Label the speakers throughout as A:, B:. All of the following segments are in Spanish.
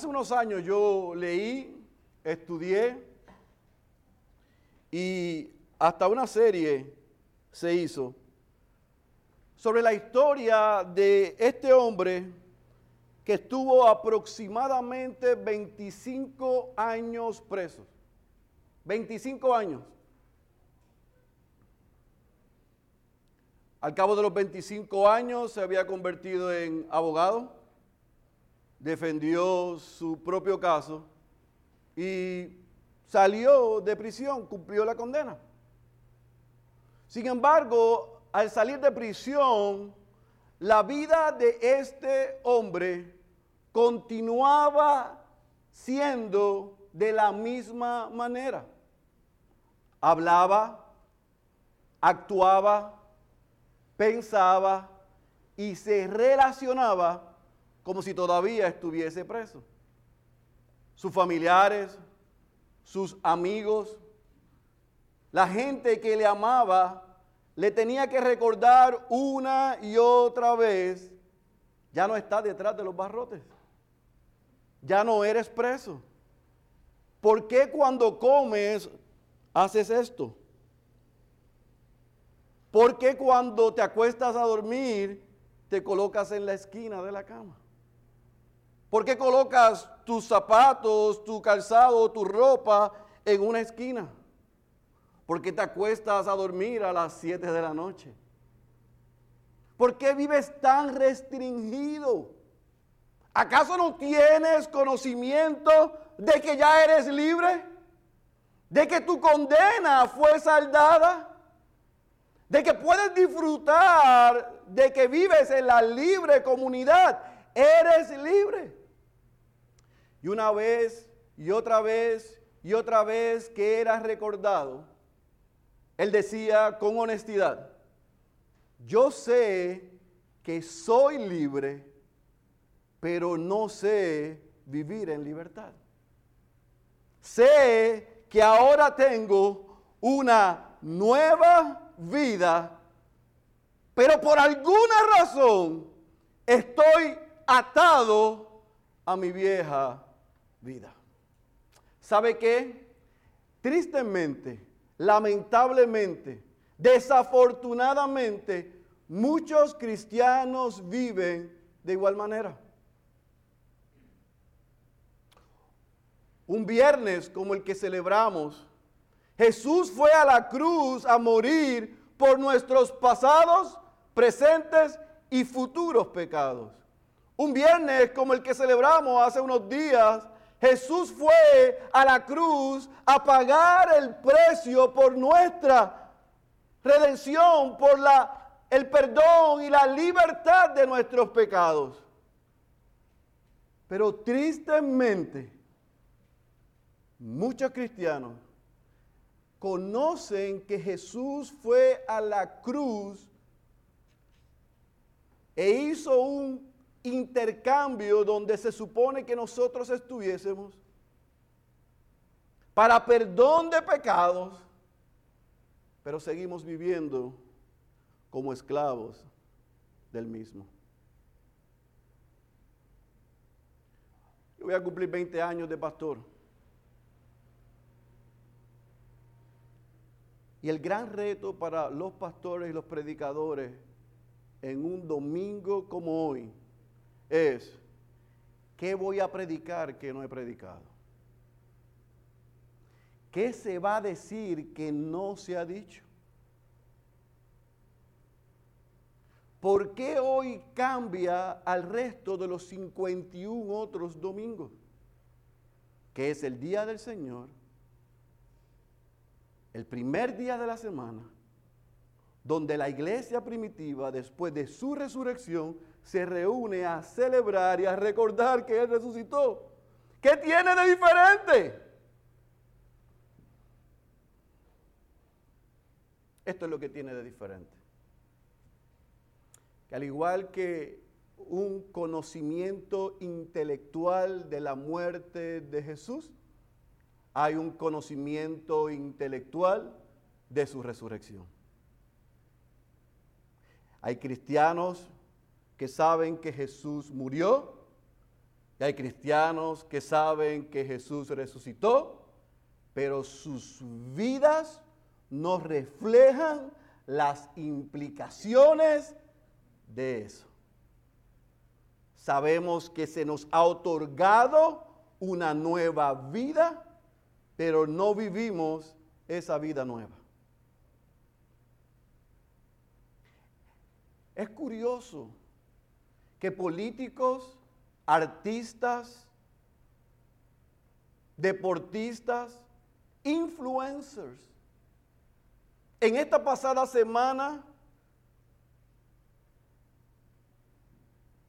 A: Hace unos años yo leí, estudié y hasta una serie se hizo sobre la historia de este hombre que estuvo aproximadamente 25 años preso. 25 años. Al cabo de los 25 años se había convertido en abogado, defendió su propio caso y salió de prisión, cumplió la condena. Sin embargo, al salir de prisión, la vida de este hombre continuaba siendo de la misma manera. Hablaba, actuaba, pensaba y se relacionaba como si todavía estuviese preso. Sus familiares, sus amigos, la gente que le amaba, le tenía que recordar una y otra vez, ya no está detrás de los barrotes, ya no eres preso. ¿Por qué cuando comes haces esto? ¿Por qué cuando te acuestas a dormir te colocas en la esquina de la cama? ¿Por qué colocas tus zapatos, tu calzado, tu ropa en una esquina? ¿Por qué te acuestas a dormir a las 7 de la noche? ¿Por qué vives tan restringido? ¿Acaso no tienes conocimiento de que ya eres libre? ¿De que tu condena fue saldada? ¿De que puedes disfrutar de que vives en la libre comunidad? Eres libre. Y una vez y otra vez y otra vez que eras recordado, él decía con honestidad, yo sé que soy libre, pero no sé vivir en libertad. Sé que ahora tengo una nueva vida, pero por alguna razón estoy atado a mi vieja vida. ¿Sabe qué? Tristemente, lamentablemente, desafortunadamente, muchos cristianos viven de igual manera. Un viernes como el que celebramos, Jesús fue a la cruz a morir por nuestros pasados, presentes y futuros pecados. Un viernes como el que celebramos hace unos días, Jesús fue a la cruz a pagar el precio por nuestra redención, por la, el perdón y la libertad de nuestros pecados. Pero tristemente, muchos cristianos conocen que Jesús fue a la cruz e hizo un intercambio donde se supone que nosotros estuviésemos para perdón de pecados, pero seguimos viviendo como esclavos del mismo. Yo voy a cumplir 20 años de pastor. Y el gran reto para los pastores y los predicadores en un domingo como hoy es, ¿qué voy a predicar que no he predicado? ¿Qué se va a decir que no se ha dicho? ¿Por qué hoy cambia al resto de los 51 otros domingos? Que es el día del Señor, el primer día de la semana, donde la iglesia primitiva, después de su resurrección, se reúne a celebrar y a recordar que Él resucitó. ¿Qué tiene de diferente? Esto es lo que tiene de diferente. Que al igual que un conocimiento intelectual de la muerte de Jesús, hay un conocimiento intelectual de su resurrección. Hay cristianos que saben que Jesús murió Y hay cristianos que saben que Jesús resucitó, pero sus vidas no reflejan las implicaciones de eso. Sabemos que se nos ha otorgado una nueva vida, pero no vivimos esa vida nueva. Es curioso que políticos, artistas, deportistas, influencers, en esta pasada semana,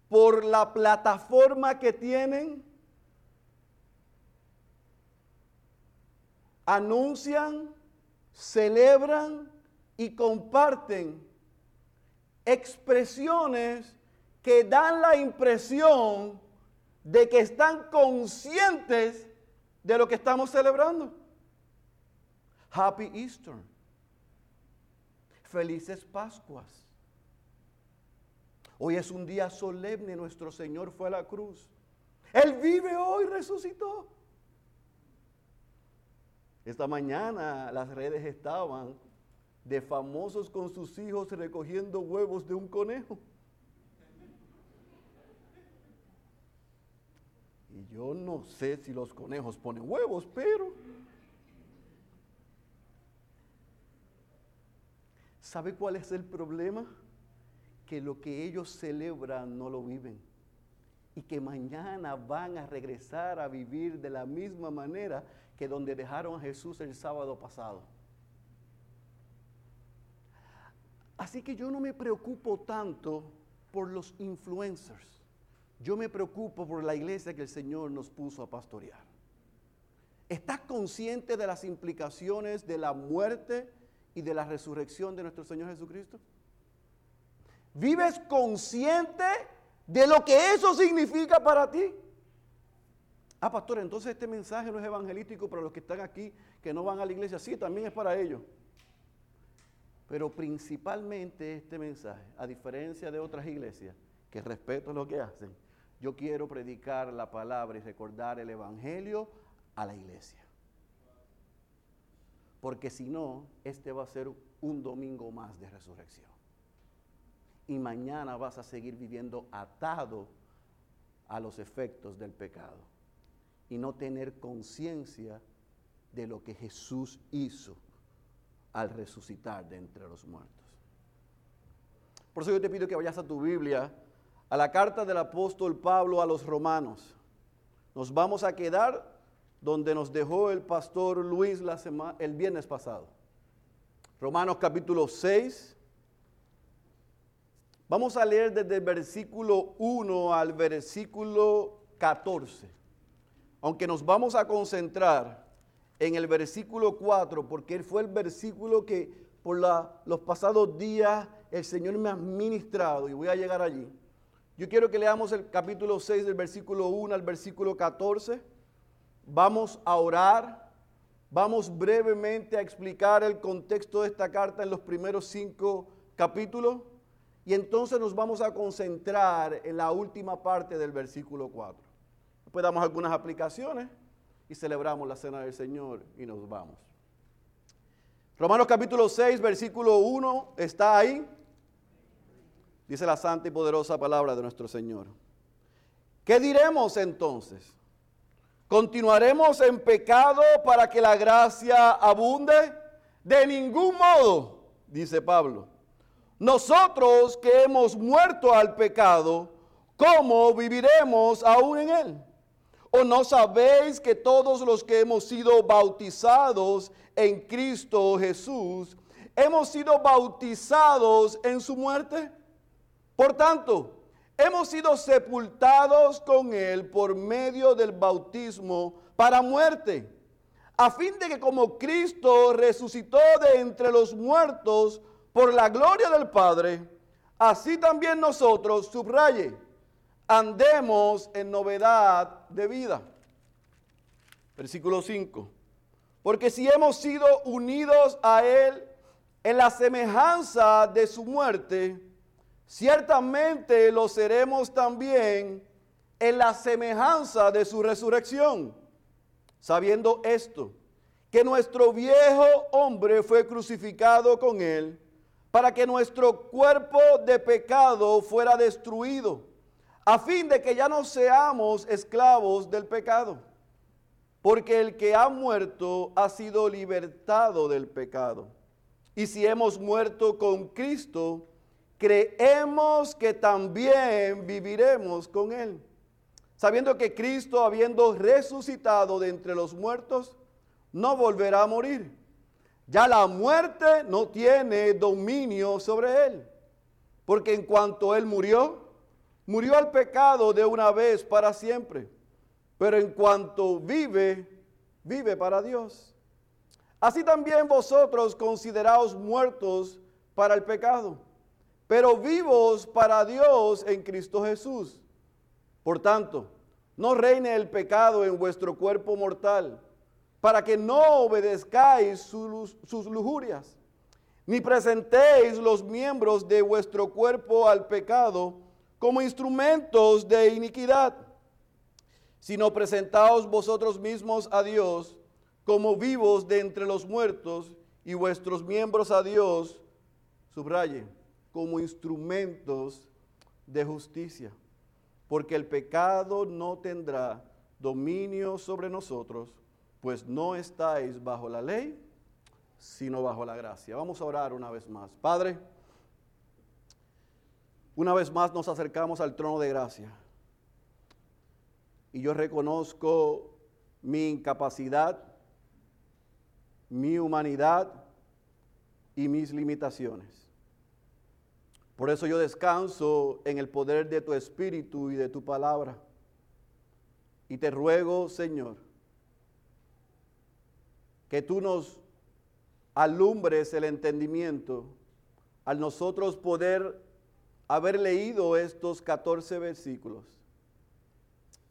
A: por la plataforma que tienen, anuncian, celebran y comparten expresiones que dan la impresión de que están conscientes de lo que estamos celebrando. Happy Easter. Felices Pascuas. Hoy es un día solemne, nuestro Señor fue a la cruz. Él vive hoy, resucitó. Esta mañana las redes estaban de famosos con sus hijos recogiendo huevos de un conejo. Yo no sé si los conejos ponen huevos, pero... ¿Sabe cuál es el problema? Que lo que ellos celebran no lo viven. Y que mañana van a regresar a vivir de la misma manera que donde dejaron a Jesús el sábado pasado. Así que yo no me preocupo tanto por los influencers. Yo me preocupo por la iglesia que el Señor nos puso a pastorear. ¿Estás consciente de las implicaciones de la muerte y de la resurrección de nuestro Señor Jesucristo? ¿Vives consciente de lo que eso significa para ti? Ah, pastor, entonces este mensaje no es evangelístico para los que están aquí, que no van a la iglesia. Sí, también es para ellos. Pero principalmente este mensaje, a diferencia de otras iglesias, que respeto lo que hacen, yo quiero predicar la palabra y recordar el Evangelio a la iglesia. Porque si no, este va a ser un domingo más de resurrección. Y mañana vas a seguir viviendo atado a los efectos del pecado y no tener conciencia de lo que Jesús hizo al resucitar de entre los muertos. Por eso yo te pido que vayas a tu Biblia, a la carta del apóstol Pablo a los romanos. Nos vamos a quedar donde nos dejó el pastor Luis la el viernes pasado. Romanos capítulo 6. Vamos a leer desde el versículo 1 al versículo 14. Aunque nos vamos a concentrar en el versículo 4, porque fue el versículo que por los pasados días el Señor me ha ministrado y voy a llegar allí. Yo quiero que leamos el capítulo 6 del versículo 1 al versículo 14. Vamos a orar. Vamos brevemente a explicar el contexto de esta carta en los primeros cinco capítulos. Y entonces nos vamos a concentrar en la última parte del versículo 4. Después damos algunas aplicaciones y celebramos la cena del Señor y nos vamos. Romanos capítulo 6, versículo 1 está ahí. Dice la santa y poderosa palabra de nuestro Señor. ¿Qué diremos entonces? ¿Continuaremos en pecado para que la gracia abunde? De ningún modo, dice Pablo. Nosotros que hemos muerto al pecado, ¿cómo viviremos aún en él? ¿O no sabéis que todos los que hemos sido bautizados en Cristo Jesús, hemos sido bautizados en su muerte? Por tanto, hemos sido sepultados con Él por medio del bautismo para muerte, a fin de que como Cristo resucitó de entre los muertos por la gloria del Padre, así también nosotros, subraye, andemos en novedad de vida. Versículo 5. Porque si hemos sido unidos a Él en la semejanza de su muerte, ciertamente lo seremos también en la semejanza de su resurrección, sabiendo esto, que nuestro viejo hombre fue crucificado con él, para que nuestro cuerpo de pecado fuera destruido, a fin de que ya no seamos esclavos del pecado. Porque el que ha muerto ha sido libertado del pecado. Y si hemos muerto con Cristo, creemos que también viviremos con Él. Sabiendo que Cristo, habiendo resucitado de entre los muertos, no volverá a morir. Ya la muerte no tiene dominio sobre Él. Porque en cuanto Él murió, murió al pecado de una vez para siempre. Pero en cuanto vive, vive para Dios. Así también vosotros consideraos muertos para el pecado pero vivos para Dios en Cristo Jesús. Por tanto, no reine el pecado en vuestro cuerpo mortal, para que no obedezcáis sus, lujurias, ni presentéis los miembros de vuestro cuerpo al pecado como instrumentos de iniquidad, sino presentaos vosotros mismos a Dios como vivos de entre los muertos y vuestros miembros a Dios, subraye, como instrumentos de justicia, porque el pecado no tendrá dominio sobre nosotros, pues no estáis bajo la ley, sino bajo la gracia. Vamos a orar una vez más. Padre, una vez más nos acercamos al trono de gracia. Y yo reconozco mi incapacidad, mi humanidad y mis limitaciones. Por eso yo descanso en el poder de tu espíritu y de tu palabra. Y te ruego, Señor, que tú nos alumbres el entendimiento al nosotros poder haber leído estos 14 versículos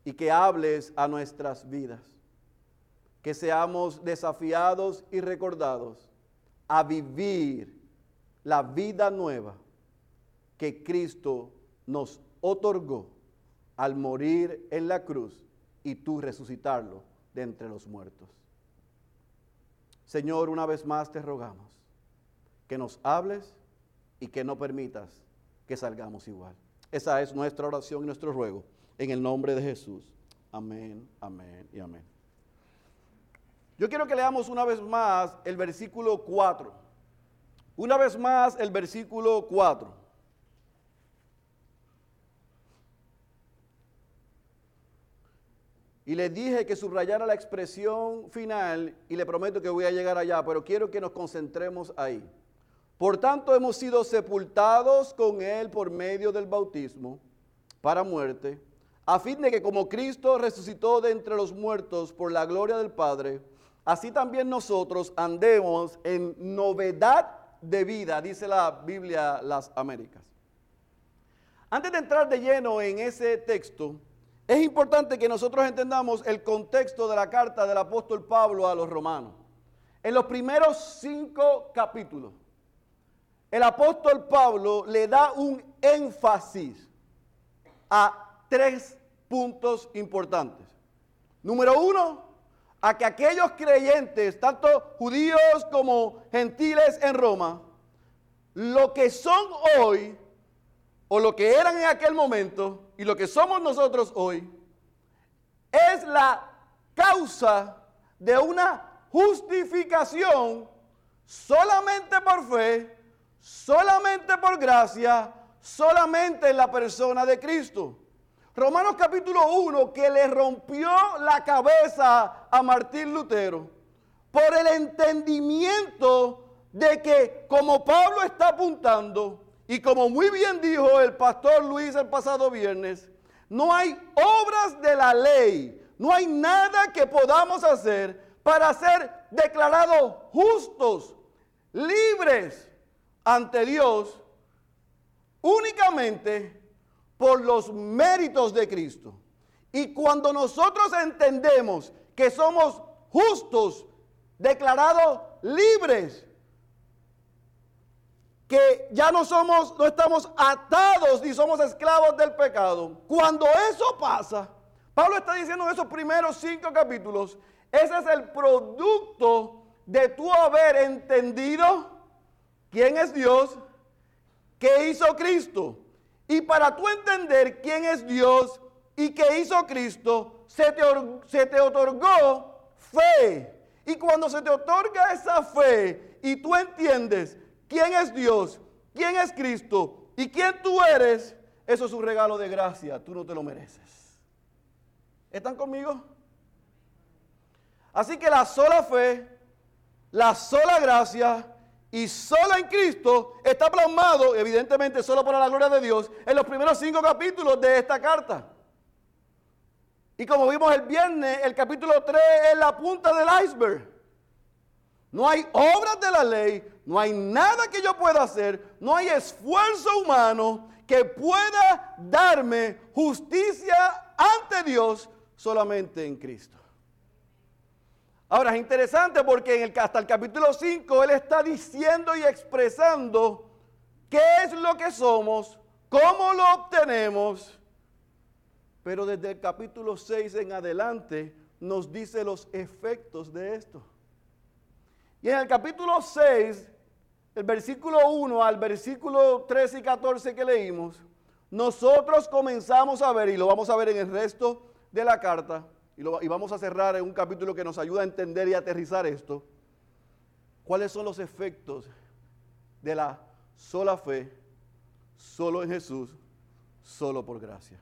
A: y que hables a nuestras vidas, que seamos desafiados y recordados a vivir la vida nueva que Cristo nos otorgó al morir en la cruz y tú resucitarlo de entre los muertos. Señor, una vez más te rogamos que nos hables y que no permitas que salgamos igual. Esa es nuestra oración y nuestro ruego en el nombre de Jesús. Amén, amén y amén. Yo quiero que leamos una vez más el versículo 4. Una vez más el versículo 4. Y le dije que subrayara la expresión final y le prometo que voy a llegar allá, pero quiero que nos concentremos ahí. Por tanto, hemos sido sepultados con Él por medio del bautismo para muerte, a fin de que como Cristo resucitó de entre los muertos por la gloria del Padre, así también nosotros andemos en novedad de vida, dice la Biblia Las Américas. Antes de entrar de lleno en ese texto, es importante que nosotros entendamos el contexto de la carta del apóstol Pablo a los romanos. En los primeros cinco capítulos, el apóstol Pablo le da un énfasis a tres puntos importantes. Número uno, a que aquellos creyentes, tanto judíos como gentiles en Roma, lo que son hoy o lo que eran en aquel momento y lo que somos nosotros hoy, es la causa de una justificación solamente por fe, solamente por gracia, solamente en la persona de Cristo. Romanos capítulo 1, que le rompió la cabeza a Martín Lutero por el entendimiento de que, como Pablo está apuntando, y como muy bien dijo el pastor Luis el pasado viernes, no hay obras de la ley, no hay nada que podamos hacer para ser declarados justos, libres ante Dios, únicamente por los méritos de Cristo. Y cuando nosotros entendemos que somos justos, declarados libres, que ya no somos, no estamos atados ni somos esclavos del pecado. Cuando eso pasa, Pablo está diciendo en esos primeros cinco capítulos, ese es el producto de tu haber entendido quién es Dios, qué hizo Cristo. Y para tú entender quién es Dios y qué hizo Cristo, se te, se te otorgó fe. Y cuando se te otorga esa fe y tú entiendes quién es Dios, quién es Cristo y quién tú eres, eso es un regalo de gracia, tú no te lo mereces. ¿Están conmigo? Así que la sola fe, la sola gracia y solo en Cristo está plasmado, evidentemente solo para la gloria de Dios, en los primeros cinco capítulos de esta carta. Y como vimos el viernes, el capítulo 3 es la punta del iceberg. No hay obras de la ley, no hay nada que yo pueda hacer, no hay esfuerzo humano que pueda darme justicia ante Dios solamente en Cristo. Ahora es interesante porque en el, hasta el capítulo 5 él está diciendo y expresando qué es lo que somos, cómo lo obtenemos, pero desde el capítulo 6 en adelante nos dice los efectos de esto. Y en el capítulo 6, el versículo 1 al versículo 13 y 14 que leímos, nosotros comenzamos a ver, y lo vamos a ver en el resto de la carta, y, vamos a cerrar en un capítulo que nos ayuda a entender y aterrizar esto. ¿Cuáles son los efectos de la sola fe, solo en Jesús, solo por gracia?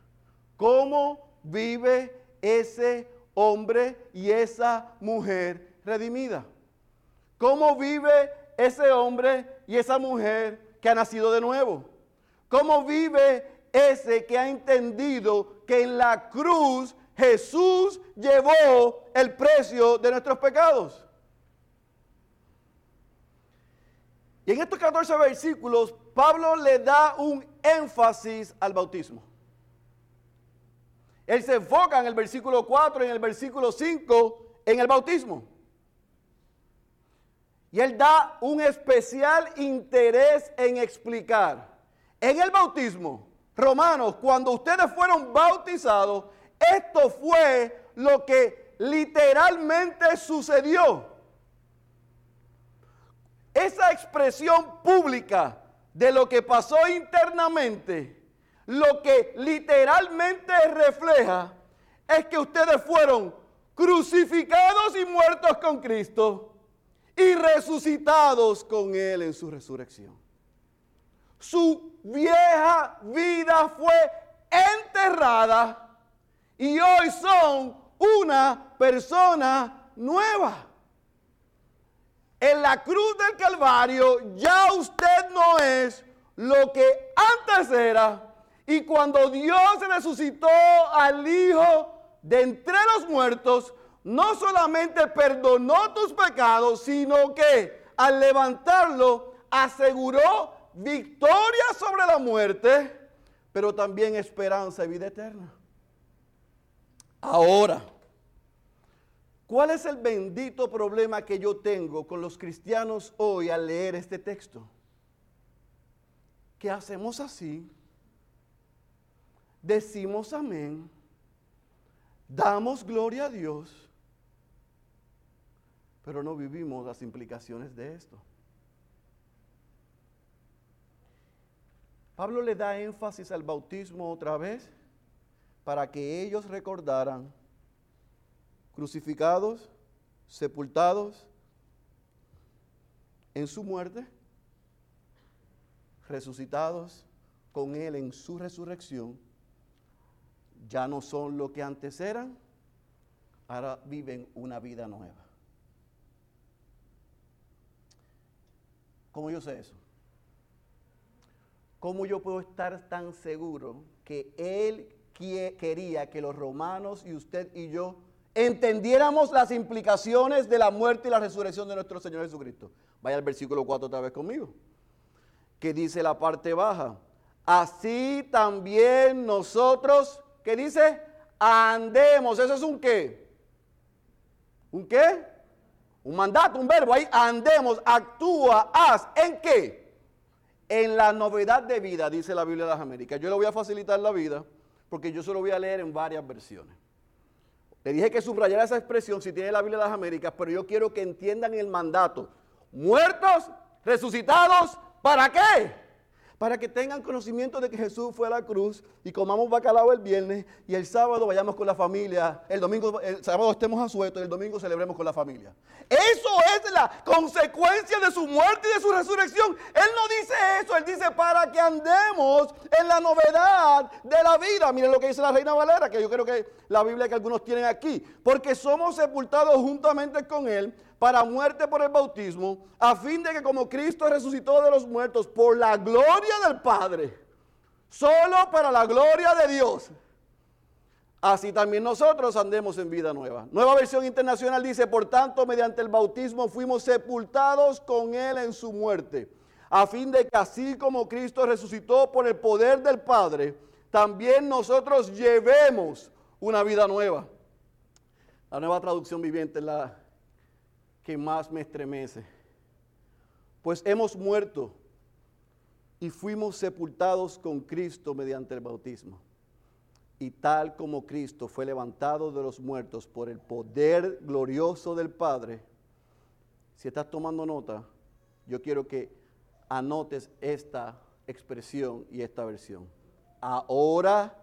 A: ¿Cómo vive ese hombre y esa mujer redimida? ¿Cómo vive ese hombre y esa mujer que ha nacido de nuevo? ¿Cómo vive ese que ha entendido que en la cruz Jesús llevó el precio de nuestros pecados. Y en estos 14 versículos, Pablo le da un énfasis al bautismo. Él se enfoca en el versículo 4 y en el versículo 5 en el bautismo. Y él da un especial interés en explicar. En el bautismo, romanos, cuando ustedes fueron bautizados, esto fue lo que literalmente sucedió. Esa expresión pública de lo que pasó internamente, lo que literalmente refleja es que ustedes fueron crucificados y muertos con Cristo y resucitados con Él en su resurrección. Su vieja vida fue enterrada y hoy son una persona nueva. En la cruz del Calvario ya usted no es lo que antes era. Y cuando Dios resucitó al Hijo de entre los muertos, no solamente perdonó tus pecados, sino que al levantarlo aseguró victoria sobre la muerte, pero también esperanza y vida eterna. Ahora, ¿cuál es el bendito problema que yo tengo con los cristianos hoy al leer este texto? Que hacemos así, decimos amén, damos gloria a Dios, pero no vivimos las implicaciones de esto. Pablo le da énfasis al bautismo otra vez para que ellos recordaran crucificados, sepultados en su muerte, resucitados con Él en su resurrección, ya no son lo que antes eran, ahora viven una vida nueva. ¿Cómo yo sé eso? ¿Cómo yo puedo estar tan seguro que Él quería que los romanos y usted y yo entendiéramos las implicaciones de la muerte y la resurrección de nuestro Señor Jesucristo. Vaya al versículo 4 otra vez conmigo, que dice la parte baja. Así también nosotros, ¿qué dice? Andemos. ¿Eso es un qué? ¿Un qué? Un mandato, un verbo. Ahí andemos, actúa, haz. ¿En qué? en la novedad de vida, dice la Biblia de las Américas. Yo le voy a facilitar la vida porque yo se lo voy a leer en varias versiones. Le dije que subrayara esa expresión si tiene la Biblia de las Américas, pero yo quiero que entiendan el mandato. Muertos, resucitados, ¿para qué? Para que tengan conocimiento de que Jesús fue a la cruz y comamos bacalao el viernes y el sábado vayamos con la familia, el domingo, el sábado estemos a sueto y el domingo celebremos con la familia. Eso es la consecuencia de su muerte y de su resurrección. Él no dice eso, él dice para que andemos en la novedad de la vida. Miren lo que dice la Reina Valera, que yo creo que la Biblia que algunos tienen aquí, porque somos sepultados juntamente con él para muerte por el bautismo, a fin de que como Cristo resucitó de los muertos por la gloria del Padre, solo para la gloria de Dios, así también nosotros andemos en vida nueva. Nueva versión internacional dice, por tanto, mediante el bautismo fuimos sepultados con Él en su muerte, a fin de que así como Cristo resucitó por el poder del Padre, también nosotros llevemos una vida nueva. La nueva traducción viviente la que más me estremece. Pues hemos muerto y fuimos sepultados con Cristo mediante el bautismo. Y tal como Cristo fue levantado de los muertos por el poder glorioso del Padre, si estás tomando nota, yo quiero que anotes esta expresión y esta versión. Ahora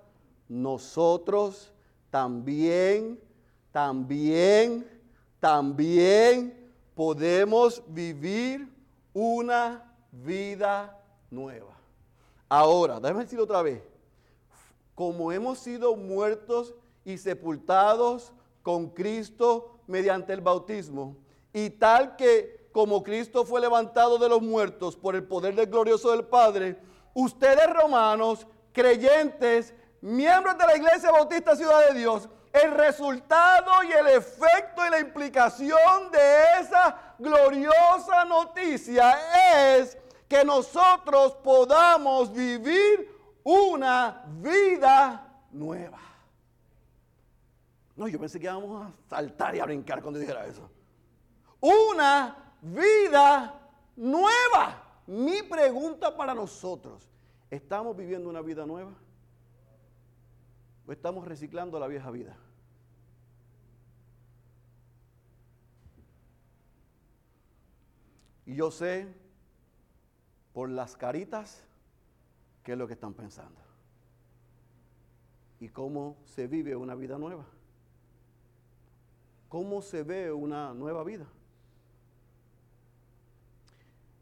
A: nosotros también, también también podemos vivir una vida nueva. Ahora, déjame decir otra vez, como hemos sido muertos y sepultados con Cristo mediante el bautismo, y tal que como Cristo fue levantado de los muertos por el poder del glorioso del Padre, ustedes romanos, creyentes, miembros de la Iglesia Bautista Ciudad de Dios, el resultado y el efecto y la implicación de esa gloriosa noticia es que nosotros podamos vivir una vida nueva. No, yo pensé que íbamos a saltar y a brincar cuando dijera eso. Una vida nueva. Mi pregunta para nosotros, ¿estamos viviendo una vida nueva? ¿O estamos reciclando la vieja vida? Y yo sé por las caritas qué es lo que están pensando. Y cómo se vive una vida nueva. Cómo se ve una nueva vida.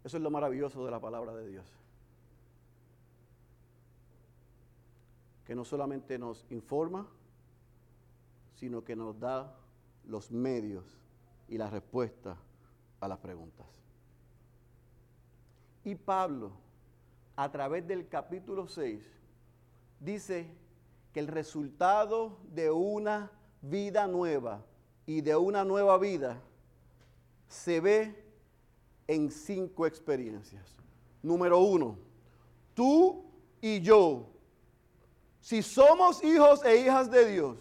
A: Eso es lo maravilloso de la palabra de Dios. Que no solamente nos informa, sino que nos da los medios y la respuesta a las preguntas. Y Pablo, a través del capítulo 6, dice que el resultado de una vida nueva y de una nueva vida se ve en cinco experiencias. Número uno, tú y yo, si somos hijos e hijas de Dios,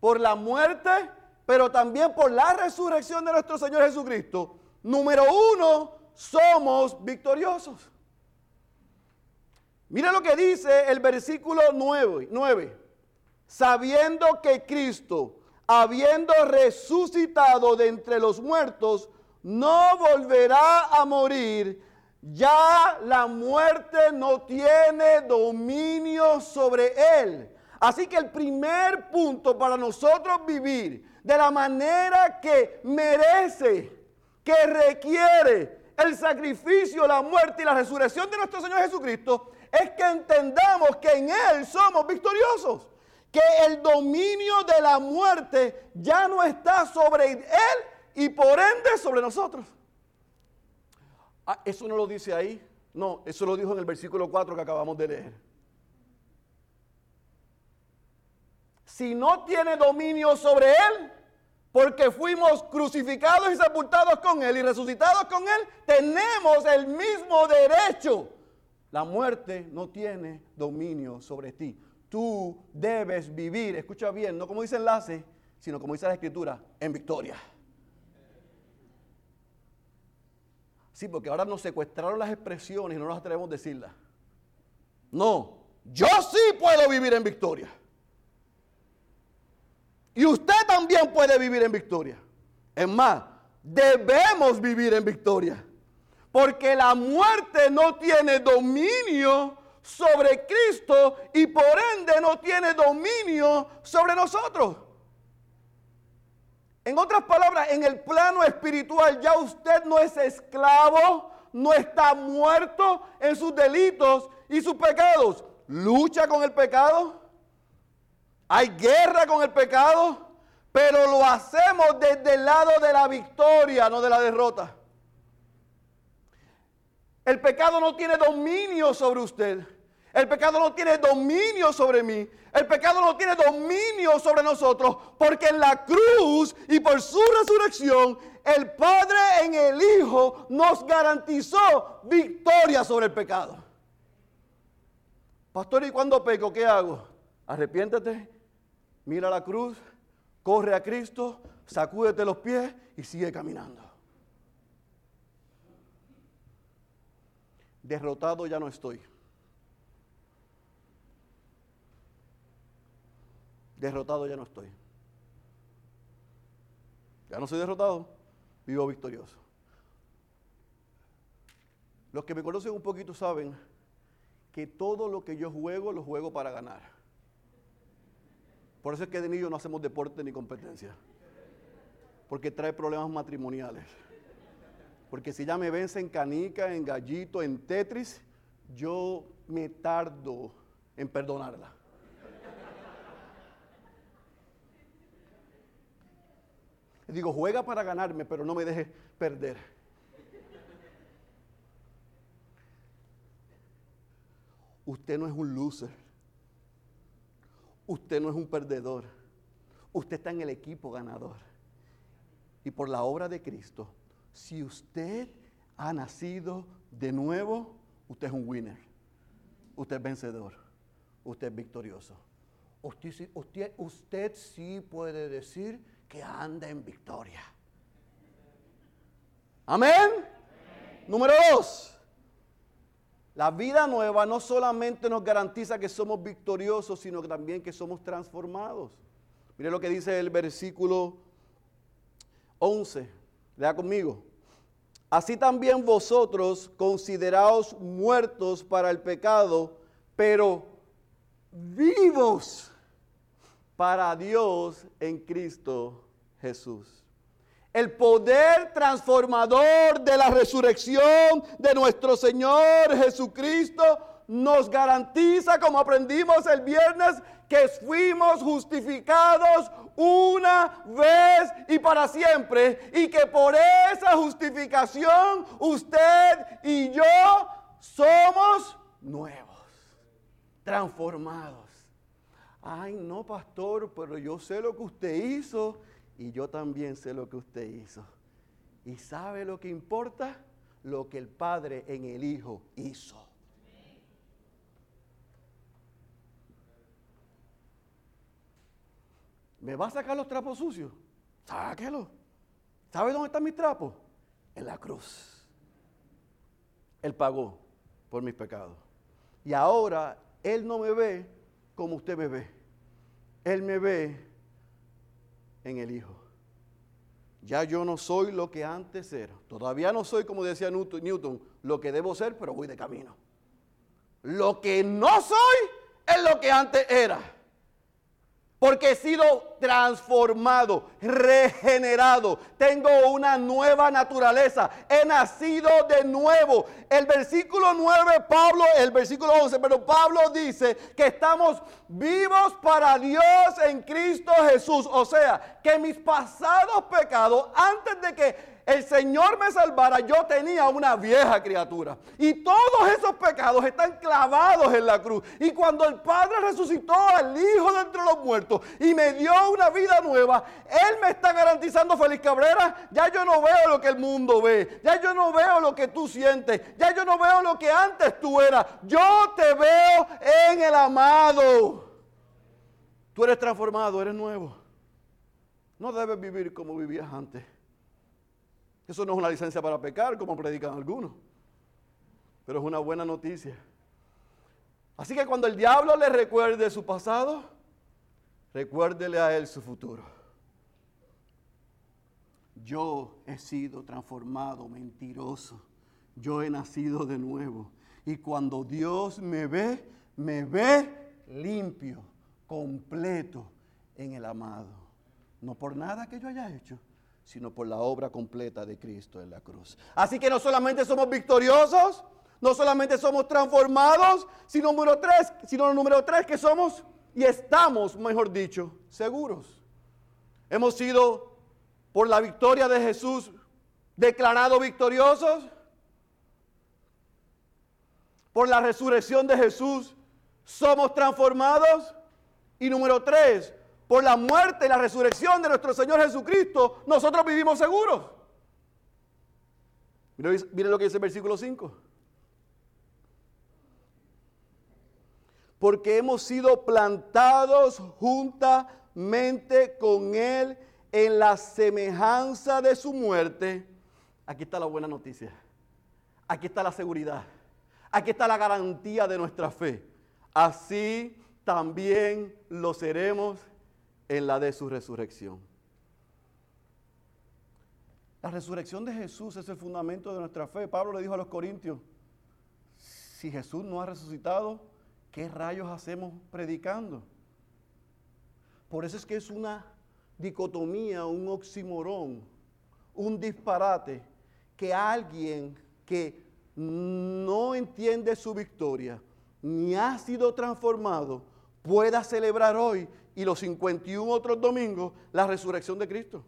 A: por la muerte, pero también por la resurrección de nuestro Señor Jesucristo, número uno, somos victoriosos. Mira lo que dice el versículo 9, 9. Sabiendo que Cristo, habiendo resucitado de entre los muertos, no volverá a morir, ya la muerte no tiene dominio sobre él. Así que el primer punto para nosotros vivir de la manera que merece, que requiere el sacrificio, la muerte y la resurrección de nuestro Señor Jesucristo, es que entendamos que en Él somos victoriosos. Que el dominio de la muerte ya no está sobre Él y por ende sobre nosotros. Ah, eso no lo dice ahí. No, eso lo dijo en el versículo 4 que acabamos de leer. Si no tiene dominio sobre Él, porque fuimos crucificados y sepultados con Él y resucitados con Él, tenemos el mismo derecho. La muerte no tiene dominio sobre ti. Tú debes vivir, escucha bien, no como dice enlace, sino como dice la Escritura, en victoria. Sí, porque ahora nos secuestraron las expresiones y no nos atrevemos a decirlas. No, yo sí puedo vivir en victoria. Y usted también puede vivir en victoria. Es más, debemos vivir en victoria. Porque la muerte no tiene dominio sobre Cristo y por ende no tiene dominio sobre nosotros. En otras palabras, en el plano espiritual ya usted no es esclavo, no está muerto en sus delitos y sus pecados. Lucha con el pecado. Hay guerra con el pecado, pero lo hacemos desde el lado de la victoria, no de la derrota. El pecado no tiene dominio sobre usted. El pecado no tiene dominio sobre mí. El pecado no tiene dominio sobre nosotros. Porque en la cruz y por su resurrección, el Padre en el Hijo nos garantizó victoria sobre el pecado. Pastor, ¿y cuando peco qué hago? Arrepiéntete, mira la cruz, corre a Cristo, sacúdete los pies y sigue caminando. Derrotado ya no estoy. Derrotado ya no estoy. Ya no soy derrotado, vivo victorioso. Los que me conocen un poquito saben que todo lo que yo juego, lo juego para ganar. Por eso es que de niño no hacemos deporte ni competencia. Porque trae problemas matrimoniales. Porque si ya me vence en canica, en gallito, en Tetris, yo me tardo en perdonarla. Digo, juega para ganarme, pero no me dejes perder. Usted no es un loser. Usted no es un perdedor. Usted está en el equipo ganador. Y por la obra de Cristo, si usted ha nacido de nuevo, usted es un winner. Usted es vencedor. Usted es victorioso. Usted, sí puede decir que anda en victoria. Amén. Número dos. La vida nueva no solamente nos garantiza que somos victoriosos, sino también que somos transformados. Mire lo que dice el versículo 11. Lea conmigo. Así también vosotros consideraos muertos para el pecado, pero vivos para Dios en Cristo Jesús. El poder transformador de la resurrección de nuestro Señor Jesucristo nos garantiza, como aprendimos el viernes, que fuimos justificados una vez y para siempre y que por esa justificación usted y yo somos nuevos, transformados. Ay, no, pastor, pero yo sé lo que usted hizo y yo también sé lo que usted hizo. ¿Y sabe lo que importa? Lo que el Padre en el Hijo hizo. ¿Me va a sacar los trapos sucios? Sáquelo. ¿Sabe dónde están mis trapos? En la cruz. Él pagó por mis pecados. Y ahora Él no me ve como usted me ve. Él me ve en el Hijo. Ya yo no soy lo que antes era. Todavía no soy, como decía Newton, lo que debo ser, pero voy de camino. Lo que no soy es lo que antes era porque he sido transformado, regenerado, tengo una nueva naturaleza, he nacido de nuevo. El versículo 9, Pablo, el versículo 11, pero Pablo dice que estamos vivos para Dios en Cristo Jesús. O sea, que mis pasados pecados, antes de que el Señor me salvara, yo tenía una vieja criatura. Y todos esos pecados están clavados en la cruz. Y cuando el Padre resucitó al Hijo de entre los muertos y me dio una vida nueva, Él me está garantizando, Feliz Cabrera, ya yo no veo lo que el mundo ve. Ya yo no veo lo que tú sientes. Ya yo no veo lo que antes tú eras. Yo te veo en el amado. Tú eres transformado, eres nuevo. No debes vivir como vivías antes. Eso no es una licencia para pecar, como predican algunos, pero es una buena noticia. Así que cuando el diablo le recuerde su pasado, recuérdele a él su futuro. Yo he sido transformado, mentiroso. Yo he nacido de nuevo. Y cuando Dios me ve, me ve limpio, completo en el amado. No por nada que yo haya hecho, sino por la obra completa de Cristo en la cruz. Así que no solamente somos victoriosos, no solamente somos transformados, sino número tres, sino número tres que somos y estamos, mejor dicho, seguros. Hemos sido por la victoria de Jesús declarados victoriosos. Por la resurrección de Jesús somos transformados. Y número tres, por la muerte y la resurrección de nuestro Señor Jesucristo, nosotros vivimos seguros. Miren lo que dice el versículo 5. Porque hemos sido plantados juntamente con Él en la semejanza de su muerte. Aquí está la buena noticia. Aquí está la seguridad. Aquí está la garantía de nuestra fe. Así también lo seremos en la de su resurrección. La resurrección de Jesús es el fundamento de nuestra fe. Pablo le dijo a los corintios, si Jesús no ha resucitado, ¿qué rayos hacemos predicando? Por eso es que es una dicotomía, un oximorón, un disparate, que alguien que no entiende su victoria, ni ha sido transformado, pueda celebrar hoy y los 51 otros domingos la resurrección de Cristo.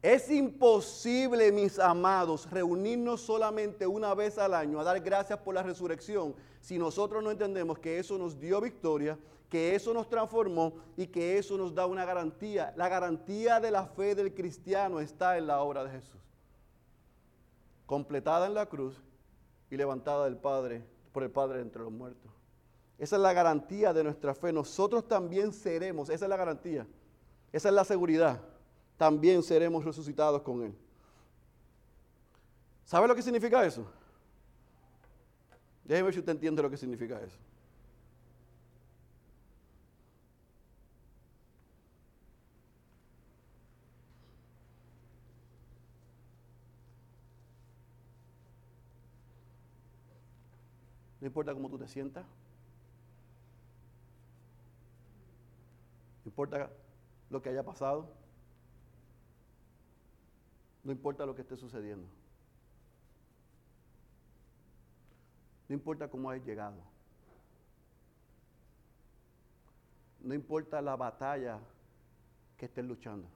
A: Es imposible, mis amados, reunirnos solamente una vez al año a dar gracias por la resurrección si nosotros no entendemos que eso nos dio victoria, que eso nos transformó y que eso nos da una garantía. La garantía de la fe del cristiano está en la obra de Jesús, completada en la cruz y levantada del Padre por el Padre entre los muertos. Esa es la garantía de nuestra fe. Nosotros también seremos, esa es la garantía, esa es la seguridad. También seremos resucitados con Él. ¿Sabe lo que significa eso? Déjeme ver si usted entiende lo que significa eso. No importa cómo tú te sientas. No importa lo que haya pasado. No importa lo que esté sucediendo. No importa cómo hayas llegado. No importa la batalla que estés luchando.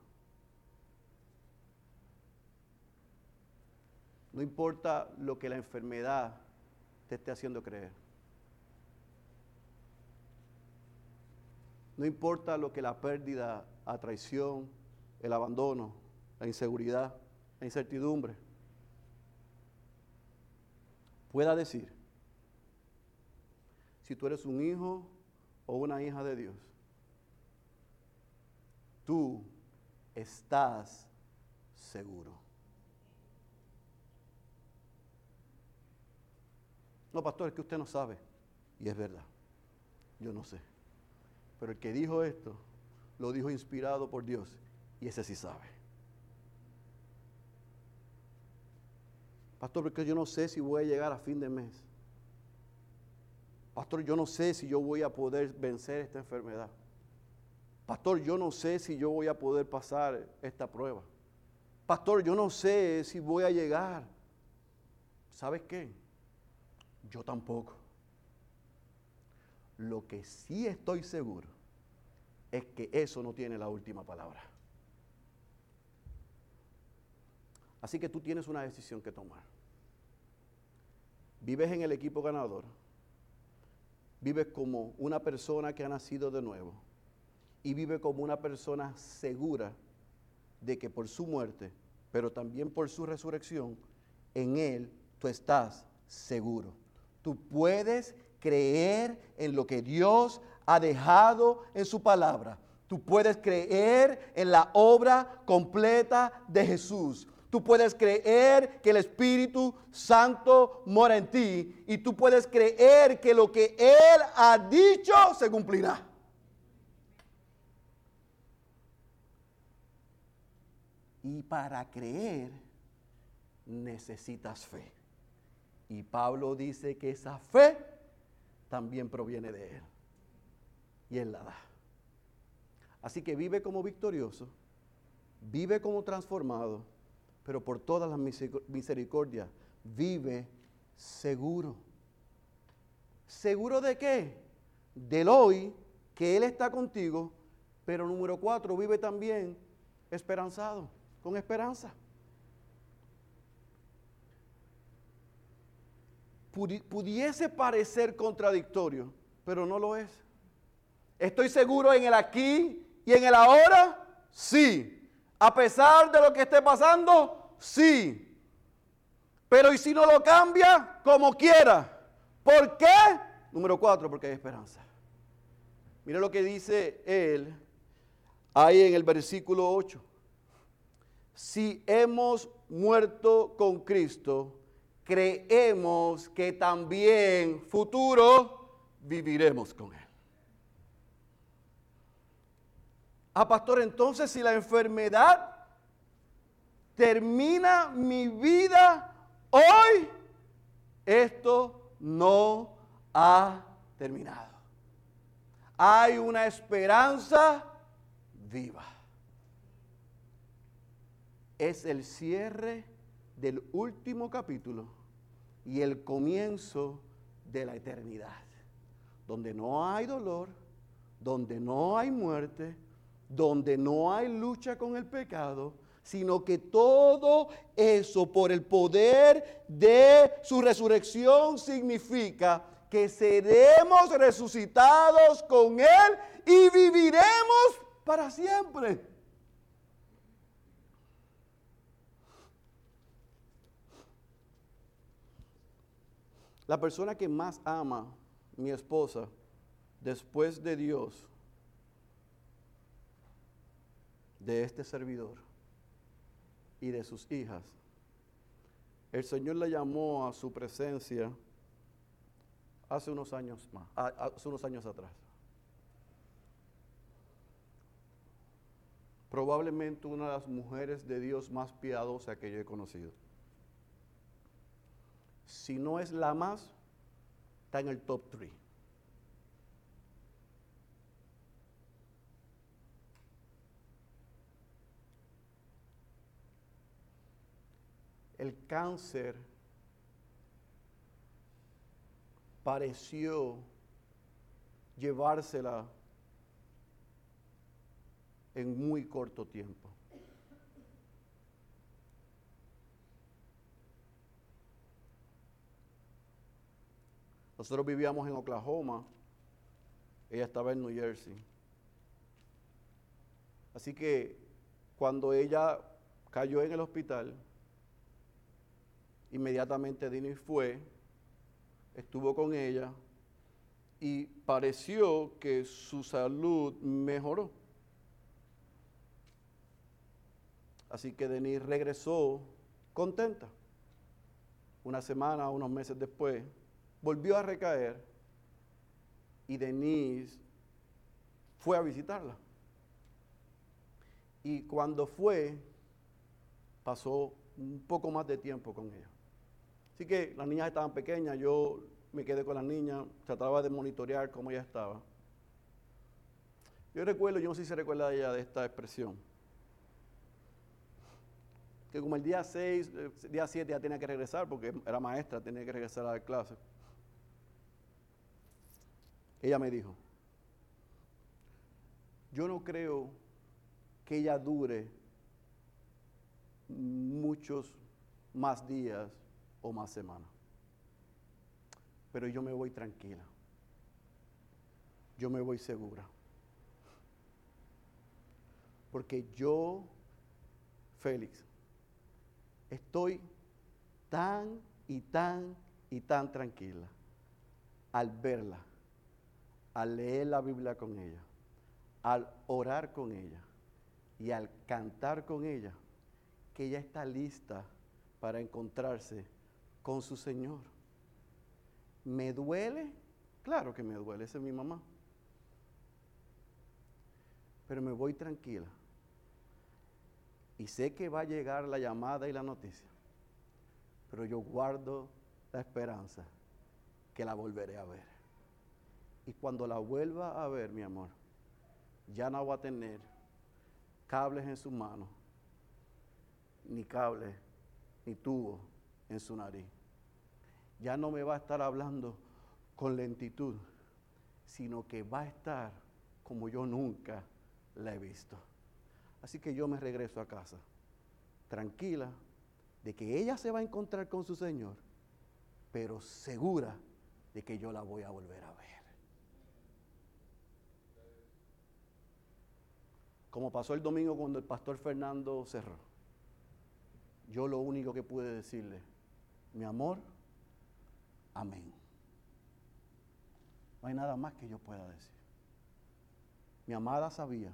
A: No importa lo que la enfermedad te esté haciendo creer. No importa lo que la pérdida, la traición, el abandono, la inseguridad, la incertidumbre pueda decir, si tú eres un hijo o una hija de Dios, tú estás seguro. No, pastor, es que usted no sabe. Y es verdad. Yo no sé. Pero el que dijo esto, lo dijo inspirado por Dios. Y ese sí sabe. Pastor, porque yo no sé si voy a llegar a fin de mes. Pastor, yo no sé si yo voy a poder vencer esta enfermedad. Pastor, yo no sé si yo voy a poder pasar esta prueba. Pastor, yo no sé si voy a llegar. ¿Sabes qué? Yo tampoco. Lo que sí estoy seguro es que eso no tiene la última palabra. Así que tú tienes una decisión que tomar. Vives en el equipo ganador. Vives como una persona que ha nacido de nuevo. Y vive como una persona segura de que por su muerte, pero también por su resurrección, en Él tú estás seguro. Tú puedes creer en lo que Dios ha dejado en su palabra. Tú puedes creer en la obra completa de Jesús. Tú puedes creer que el Espíritu Santo mora en ti y tú puedes creer que lo que Él ha dicho se cumplirá. Y para creer necesitas fe. Y Pablo dice que esa fe también proviene de Él. Y Él la da. Así que vive como victorioso, vive como transformado, pero por todas las misericordias, vive seguro. ¿Seguro de qué? Del hoy, que Él está contigo, pero número cuatro, vive también esperanzado con esperanza. Pudiese parecer contradictorio, pero no lo es. ¿Estoy seguro en el aquí y en el ahora? Sí. A pesar de lo que esté pasando, sí. Pero ¿y si no lo cambia? Como quiera. ¿Por qué? Número cuatro, porque hay esperanza. Mira lo que dice él ahí en el versículo 8 si hemos muerto con Cristo, creemos que también futuro viviremos con Él. Ah, pastor, entonces si la enfermedad termina mi vida hoy, esto no ha terminado. Hay una esperanza viva es el cierre del último capítulo y el comienzo de la eternidad, donde no hay dolor, donde no hay muerte, donde no hay lucha con el pecado, sino que todo eso por el poder de su resurrección significa que seremos resucitados con Él y viviremos para siempre. La persona que más ama, mi esposa, después de Dios, de este servidor y de sus hijas, el Señor la llamó a su presencia hace unos años más, hace unos años atrás. Probablemente una de las mujeres de Dios más piadosas que yo he conocido si no es la más, está en el top 3. El cáncer pareció llevársela en muy corto tiempo. Nosotros vivíamos en Oklahoma, ella estaba en New Jersey. Así que cuando ella cayó en el hospital, inmediatamente Dini fue, estuvo con ella y pareció que su salud mejoró. Así que Denise regresó contenta. Una semana, unos meses después, volvió a recaer y Denise fue a visitarla. Y cuando fue, pasó un poco más de tiempo con ella. Así que las niñas estaban pequeñas, yo me quedé con las niñas, trataba de monitorear cómo ella estaba. Yo recuerdo, yo no sé si se recuerda ella de esta expresión, que como el día 6, eh, día 7 ya tenía que regresar, porque era maestra, tenía que regresar a la clase. Ella me dijo, yo no creo que ella dure muchos más días o más semanas, pero yo me voy tranquila, yo me voy segura, porque yo, Félix, estoy tan y tan y tan tranquila al verla al leer la Biblia con ella, al orar con ella y al cantar con ella, que ella está lista para encontrarse con su Señor. ¿Me duele? Claro que me duele, esa es mi mamá. Pero me voy tranquila. Y sé que va a llegar la llamada y la noticia. Pero yo guardo la esperanza que la volveré a ver. Cuando la vuelva a ver, mi amor, ya no va a tener cables en sus manos, ni cables, ni tubo en su nariz. Ya no me va a estar hablando con lentitud, sino que va a estar como yo nunca la he visto. Así que yo me regreso a casa, tranquila de que ella se va a encontrar con su Señor, pero segura de que yo la voy a volver a ver. Como pasó el domingo cuando el pastor Fernando cerró. Yo lo único que pude decirle, mi amor, amén. No hay nada más que yo pueda decir. Mi amada sabía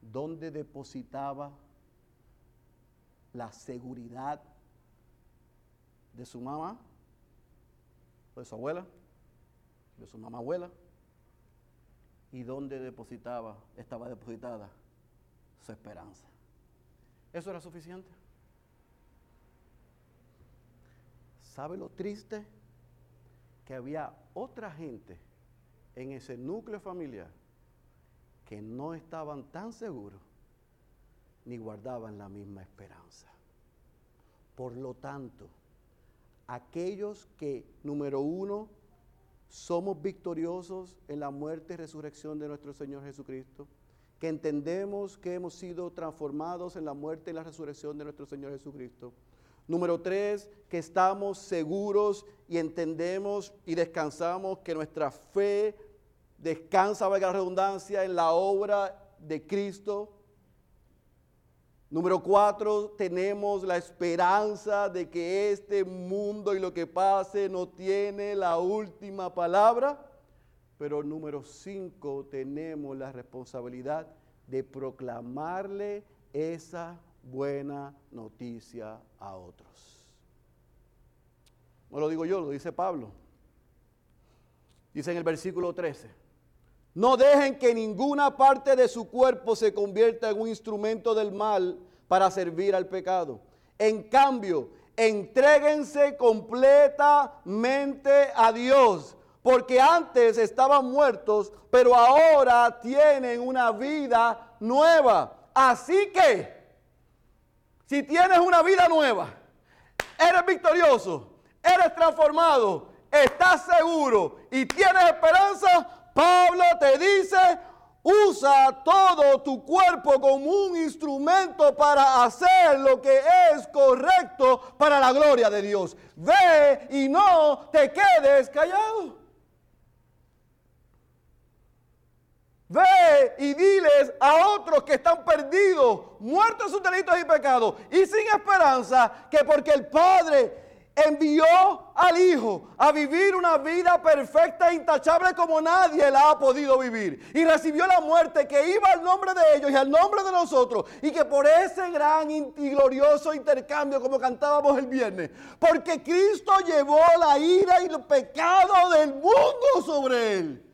A: dónde depositaba la seguridad de su mamá, de su abuela, de su mamá abuela, y dónde depositaba, estaba depositada su esperanza. Eso era suficiente. ¿Sabe lo triste? Que había otra gente en ese núcleo familiar que no estaban tan seguros ni guardaban la misma esperanza. Por lo tanto, aquellos que, número uno, somos victoriosos en la muerte y resurrección de nuestro Señor Jesucristo, que entendemos que hemos sido transformados en la muerte y la resurrección de nuestro Señor Jesucristo. Número tres, que estamos seguros y entendemos y descansamos que nuestra fe descansa, valga la redundancia, en la obra de Cristo Número cuatro, tenemos la esperanza de que este mundo y lo que pase no tiene la última palabra. Pero número cinco, tenemos la responsabilidad de proclamarle esa buena noticia a otros. No lo digo yo, lo dice Pablo. Dice en el versículo 13, no dejen que ninguna parte de su cuerpo se convierta en un instrumento del mal para servir al pecado. En cambio, entréguense completamente a Dios, porque antes estaban muertos, pero ahora tienen una vida nueva. Así que, si tienes una vida nueva, eres victorioso, eres transformado, estás seguro y tienes esperanza, Pablo te dice, usa todo tu cuerpo como un instrumento para hacer lo que es correcto para la gloria de Dios. Ve y no te quedes callado. Ve y diles a otros que están perdidos, muertos en sus delitos y pecados y sin esperanza, que porque el Padre envió al Hijo a vivir una vida perfecta e intachable como nadie la ha podido vivir. Y recibió la muerte que iba al nombre de ellos y al nombre de nosotros. Y que por ese gran y glorioso intercambio, como cantábamos el viernes, porque Cristo llevó la ira y el pecado del mundo sobre él.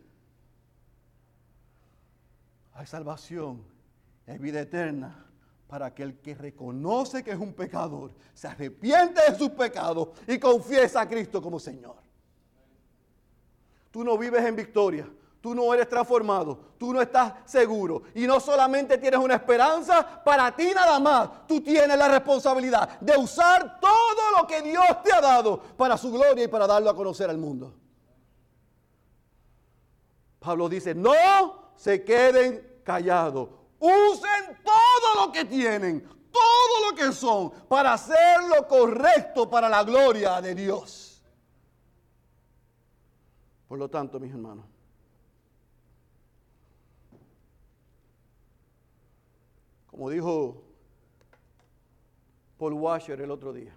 A: Hay salvación, hay vida eterna para aquel que reconoce que es un pecador, se arrepiente de sus pecados y confiesa a Cristo como Señor. Tú no vives en victoria, tú no eres transformado, tú no estás seguro y no solamente tienes una esperanza para ti nada más, tú tienes la responsabilidad de usar todo lo que Dios te ha dado para su gloria y para darlo a conocer al mundo. Pablo dice, no se queden callados, Usen todo lo que tienen, todo lo que son, para hacer lo correcto para la gloria de Dios. Por lo tanto, mis hermanos, como dijo Paul Washer el otro día,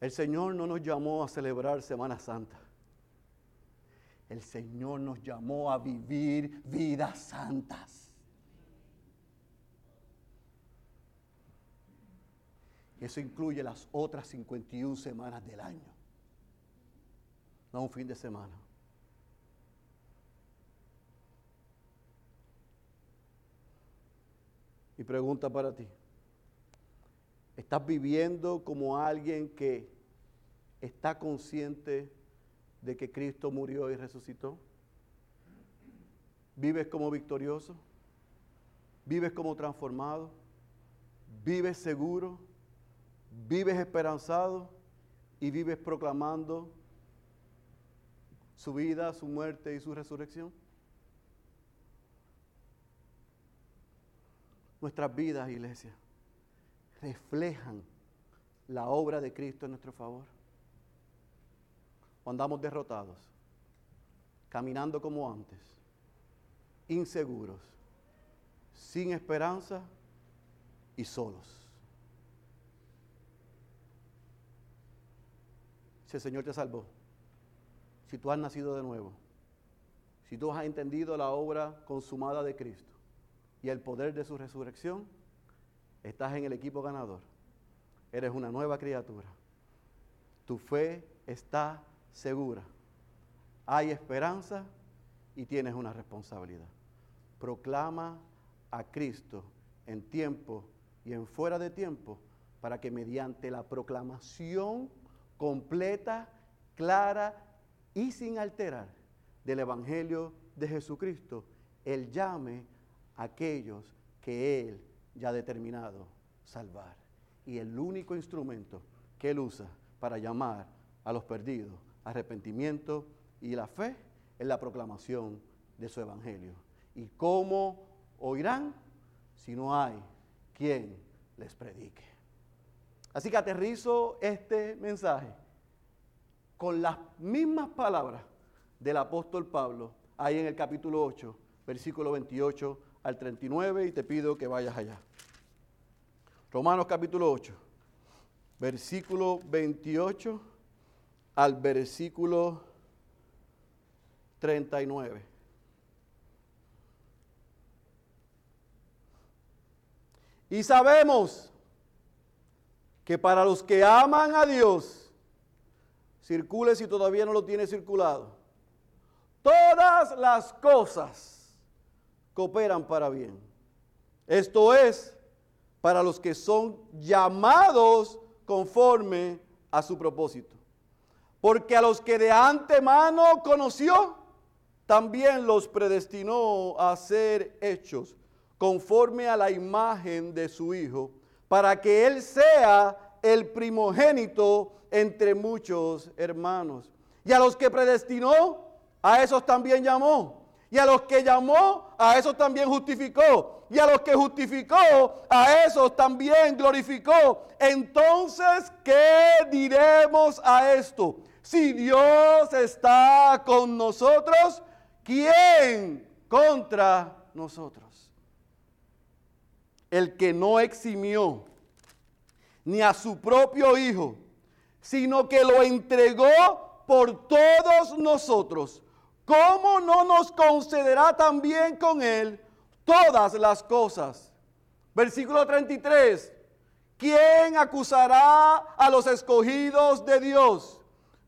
A: el Señor no nos llamó a celebrar Semana Santa. El Señor nos llamó a vivir vidas santas. Eso incluye las otras 51 semanas del año. No un fin de semana. Y pregunta para ti. ¿Estás viviendo como alguien que está consciente de que Cristo murió y resucitó? ¿Vives como victorioso? ¿Vives como transformado? ¿Vives seguro? ¿Vives esperanzado? ¿Y vives proclamando su vida, su muerte y su resurrección? Nuestras vidas, iglesia, reflejan la obra de Cristo en nuestro favor andamos derrotados, caminando como antes, inseguros, sin esperanza y solos. Si el Señor te salvó, si tú has nacido de nuevo, si tú has entendido la obra consumada de Cristo y el poder de su resurrección, estás en el equipo ganador. Eres una nueva criatura. Tu fe está segura. Hay esperanza y tienes una responsabilidad. Proclama a Cristo en tiempo y en fuera de tiempo para que mediante la proclamación completa, clara y sin alterar del Evangelio de Jesucristo, Él llame a aquellos que Él ya ha determinado salvar. Y el único instrumento que Él usa para llamar a los perdidos arrepentimiento y la fe en la proclamación de su evangelio. ¿Y cómo oirán si no hay quien les predique? Así que aterrizo este mensaje con las mismas palabras del apóstol Pablo ahí en el capítulo 8, versículo 28 al 39 y te pido que vayas allá. Romanos capítulo 8, versículo 28 al versículo 39. Y sabemos que para los que aman a Dios, circule si todavía no lo tiene circulado, todas las cosas cooperan para bien. Esto es, para los que son llamados conforme a su propósito. Porque a los que de antemano conoció, también los predestinó a ser hechos conforme a la imagen de su Hijo, para que Él sea el primogénito entre muchos hermanos. Y a los que predestinó, a esos también llamó. Y a los que llamó, a esos también justificó. Y a los que justificó, a esos también glorificó. Entonces, ¿qué diremos a esto? Si Dios está con nosotros, ¿quién contra nosotros? El que no eximió ni a su propio Hijo, sino que lo entregó por todos nosotros, ¿cómo no nos concederá también con Él todas las cosas? Versículo 33. ¿Quién acusará a los escogidos de Dios?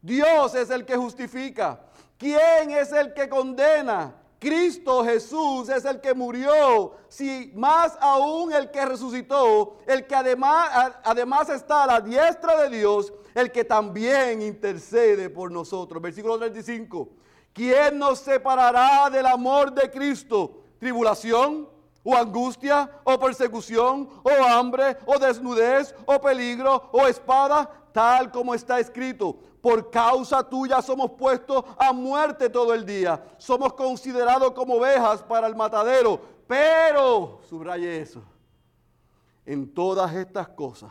A: Dios es el que justifica. ¿Quién es el que condena? Cristo Jesús es el que murió, si más aún el que resucitó, el que además, está a la diestra de Dios, el que también intercede por nosotros. Versículo 35. ¿Quién nos separará del amor de Cristo? ¿Tribulación? ¿O angustia? ¿O persecución? ¿O hambre? ¿O desnudez? ¿O peligro? ¿O espada? Tal como está escrito por causa tuya somos puestos a muerte todo el día. Somos considerados como ovejas para el matadero. Pero, subraye eso, en todas estas cosas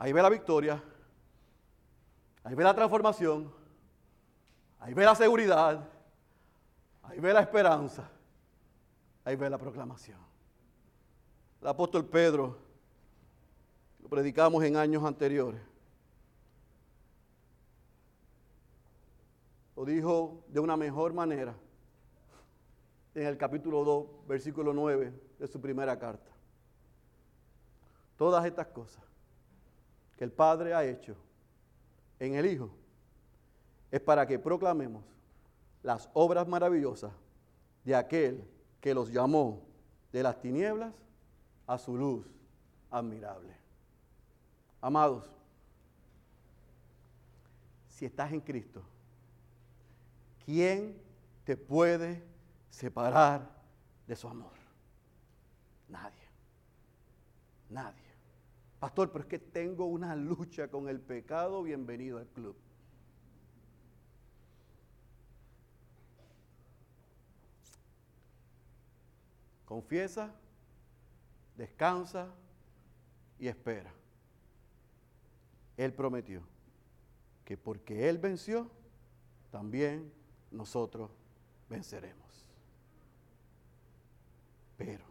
A: Ahí ve la victoria Ahí ve la transformación. Ahí ve la seguridad. Ahí ve la esperanza. Ahí ve la proclamación. El apóstol Pedro, lo predicamos en años anteriores, lo dijo de una mejor manera en el capítulo 2, versículo 9 de su primera carta. Todas estas cosas que el Padre ha hecho en el Hijo es para que proclamemos las obras maravillosas de aquel que los llamó de las tinieblas a su luz admirable. Amados, si estás en Cristo, ¿quién te puede separar de su amor? Nadie. Nadie. Pastor, pero es que tengo una lucha con el pecado, bienvenido al club. Confiesa, descansa y espera. Él prometió que porque Él venció, también nosotros venceremos. Pero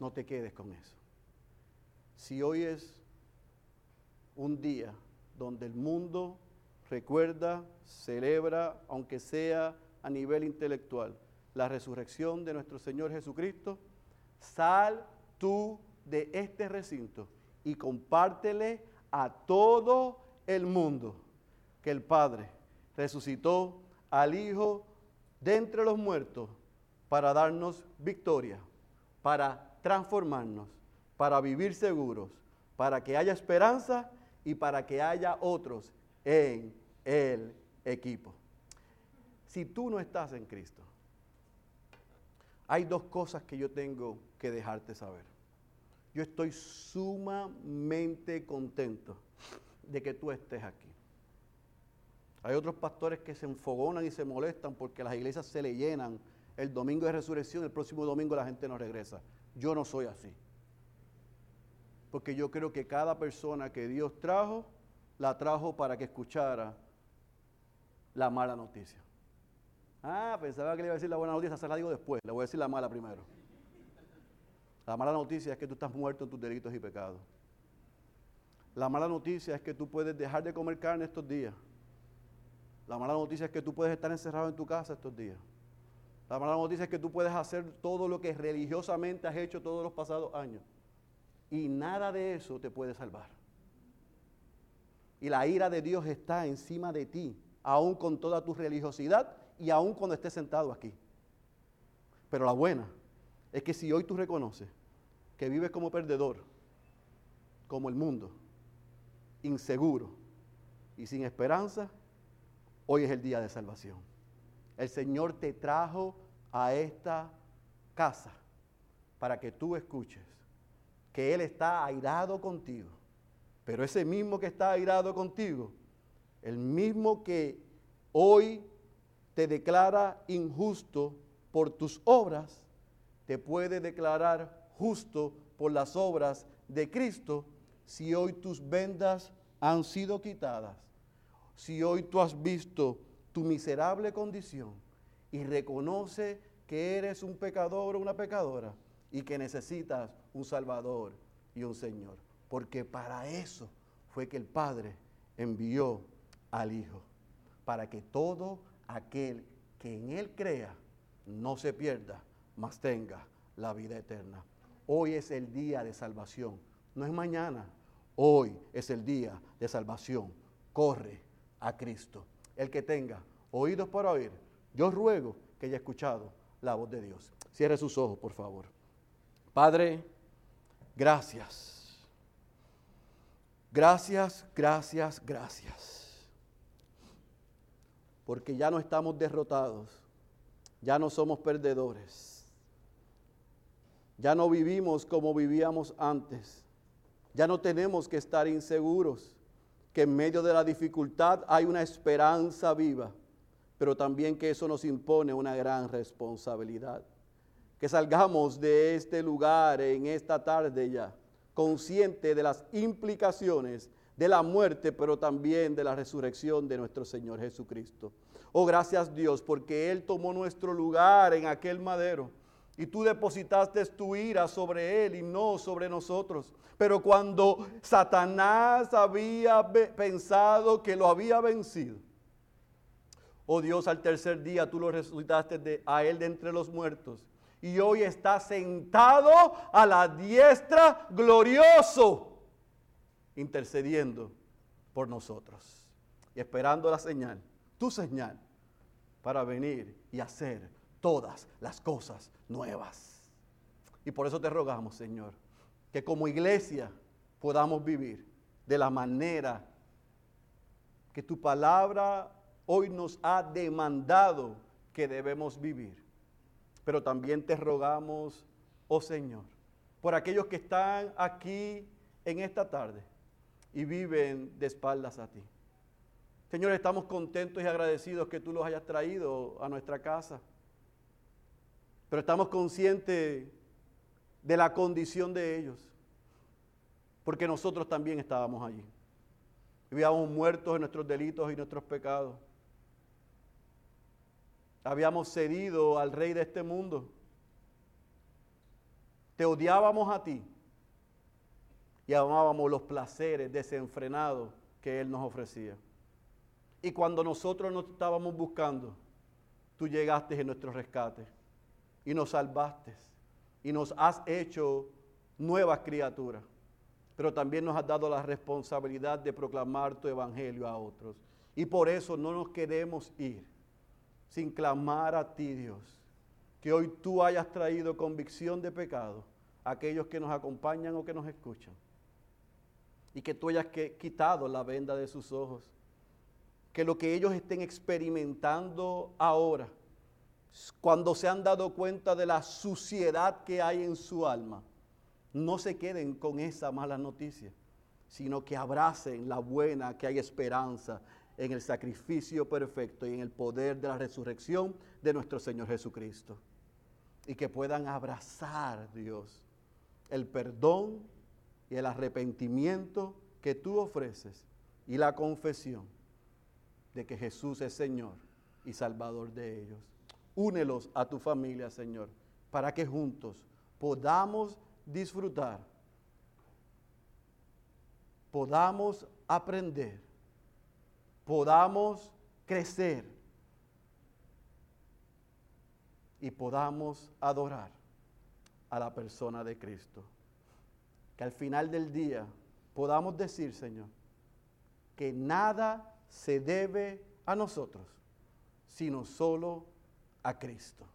A: no te quedes con eso si hoy es un día donde el mundo recuerda, celebra, aunque sea a nivel intelectual, la resurrección de nuestro Señor Jesucristo, sal tú de este recinto y compártele a todo el mundo que el Padre resucitó al Hijo de entre los muertos para darnos victoria, para transformarnos para vivir seguros, para que haya esperanza y para que haya otros en el equipo. Si tú no estás en Cristo, hay dos cosas que yo tengo que dejarte saber. Yo estoy sumamente contento de que tú estés aquí. Hay otros pastores que se enfogonan y se molestan porque las iglesias se le llenan el domingo de resurrección, el próximo domingo la gente no regresa. Yo no soy así porque yo creo que cada persona que Dios trajo, la trajo para que escuchara la mala noticia. Ah, pensaba que le iba a decir la buena noticia, se la digo después, le voy a decir la mala primero. La mala noticia es que tú estás muerto en tus delitos y pecados. La mala noticia es que tú puedes dejar de comer carne estos días. La mala noticia es que tú puedes estar encerrado en tu casa estos días. La mala noticia es que tú puedes hacer todo lo que religiosamente has hecho todos los pasados años. Y nada de eso te puede salvar. Y la ira de Dios está encima de ti, aún con toda tu religiosidad y aún cuando estés sentado aquí. Pero la buena es que si hoy tú reconoces que vives como perdedor, como el mundo, inseguro y sin esperanza, hoy es el día de salvación. El Señor te trajo a esta casa para que tú escuches que Él está airado contigo. Pero ese mismo que está airado contigo, el mismo que hoy te declara injusto por tus obras, te puede declarar justo por las obras de Cristo si hoy tus vendas han sido quitadas, si hoy tú has visto tu miserable condición y reconoce que eres un pecador o una pecadora y que necesitas un Salvador y un Señor. Porque para eso fue que el Padre envió al Hijo. Para que todo aquel que en Él crea no se pierda, mas tenga la vida eterna. Hoy es el día de salvación. No es mañana. Hoy es el día de salvación. Corre a Cristo. El que tenga oídos para oír, yo ruego que haya escuchado la voz de Dios. Cierre sus ojos, por favor. Padre, Gracias. Gracias, gracias, gracias. Porque ya no estamos derrotados, ya no somos perdedores, ya no vivimos como vivíamos antes, ya no tenemos que estar inseguros, que en medio de la dificultad hay una esperanza viva, pero también que eso nos impone una gran responsabilidad. Que salgamos de este lugar en esta tarde ya consciente de las implicaciones de la muerte, pero también de la resurrección de nuestro Señor Jesucristo. Oh, gracias Dios, porque Él tomó nuestro lugar en aquel madero. Y tú depositaste tu ira sobre Él y no sobre nosotros. Pero cuando Satanás había pensado que lo había vencido, oh Dios, al tercer día tú lo resucitaste de, a Él de entre los muertos y hoy está sentado a la diestra glorioso, intercediendo por nosotros y esperando la señal, tu señal, para venir y hacer todas las cosas nuevas. Y por eso te rogamos, Señor, que como iglesia podamos vivir de la manera que tu palabra hoy nos ha demandado que debemos vivir pero también te rogamos, oh Señor, por aquellos que están aquí en esta tarde y viven de espaldas a ti. Señor, estamos contentos y agradecidos que tú los hayas traído a nuestra casa, pero estamos conscientes de la condición de ellos, porque nosotros también estábamos allí. Vivíamos muertos en nuestros delitos y nuestros pecados habíamos cedido al rey de este mundo. Te odiábamos a ti y amábamos los placeres desenfrenados que Él nos ofrecía. Y cuando nosotros nos estábamos buscando, tú llegaste en nuestro rescate y nos salvaste y nos has hecho nuevas criaturas. Pero también nos has dado la responsabilidad de proclamar tu evangelio a otros. Y por eso no nos queremos ir sin clamar a ti, Dios. Que hoy tú hayas traído convicción de pecado a aquellos que nos acompañan o que nos escuchan. Y que tú hayas quitado la venda de sus ojos. Que lo que ellos estén experimentando ahora, cuando se han dado cuenta de la suciedad que hay en su alma, no se queden con esa mala noticia, sino que abracen la buena, que hay esperanza en el sacrificio perfecto y en el poder de la resurrección de nuestro Señor Jesucristo. Y que puedan abrazar, Dios, el perdón y el arrepentimiento que tú ofreces y la confesión de que Jesús es Señor y Salvador de ellos. Únelos a tu familia, Señor, para que juntos podamos disfrutar, podamos aprender podamos crecer y podamos adorar a la persona de Cristo. Que al final del día podamos decir, Señor, que nada se debe a nosotros, sino solo a Cristo.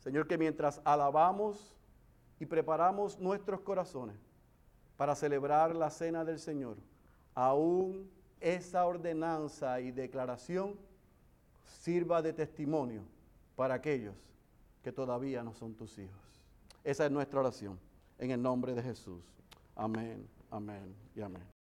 A: Señor, que mientras alabamos y preparamos nuestros corazones para celebrar la cena del Señor, aún esa ordenanza y declaración sirva de testimonio para aquellos que todavía no son tus hijos. Esa es nuestra oración. En el nombre de Jesús. Amén, amén y amén.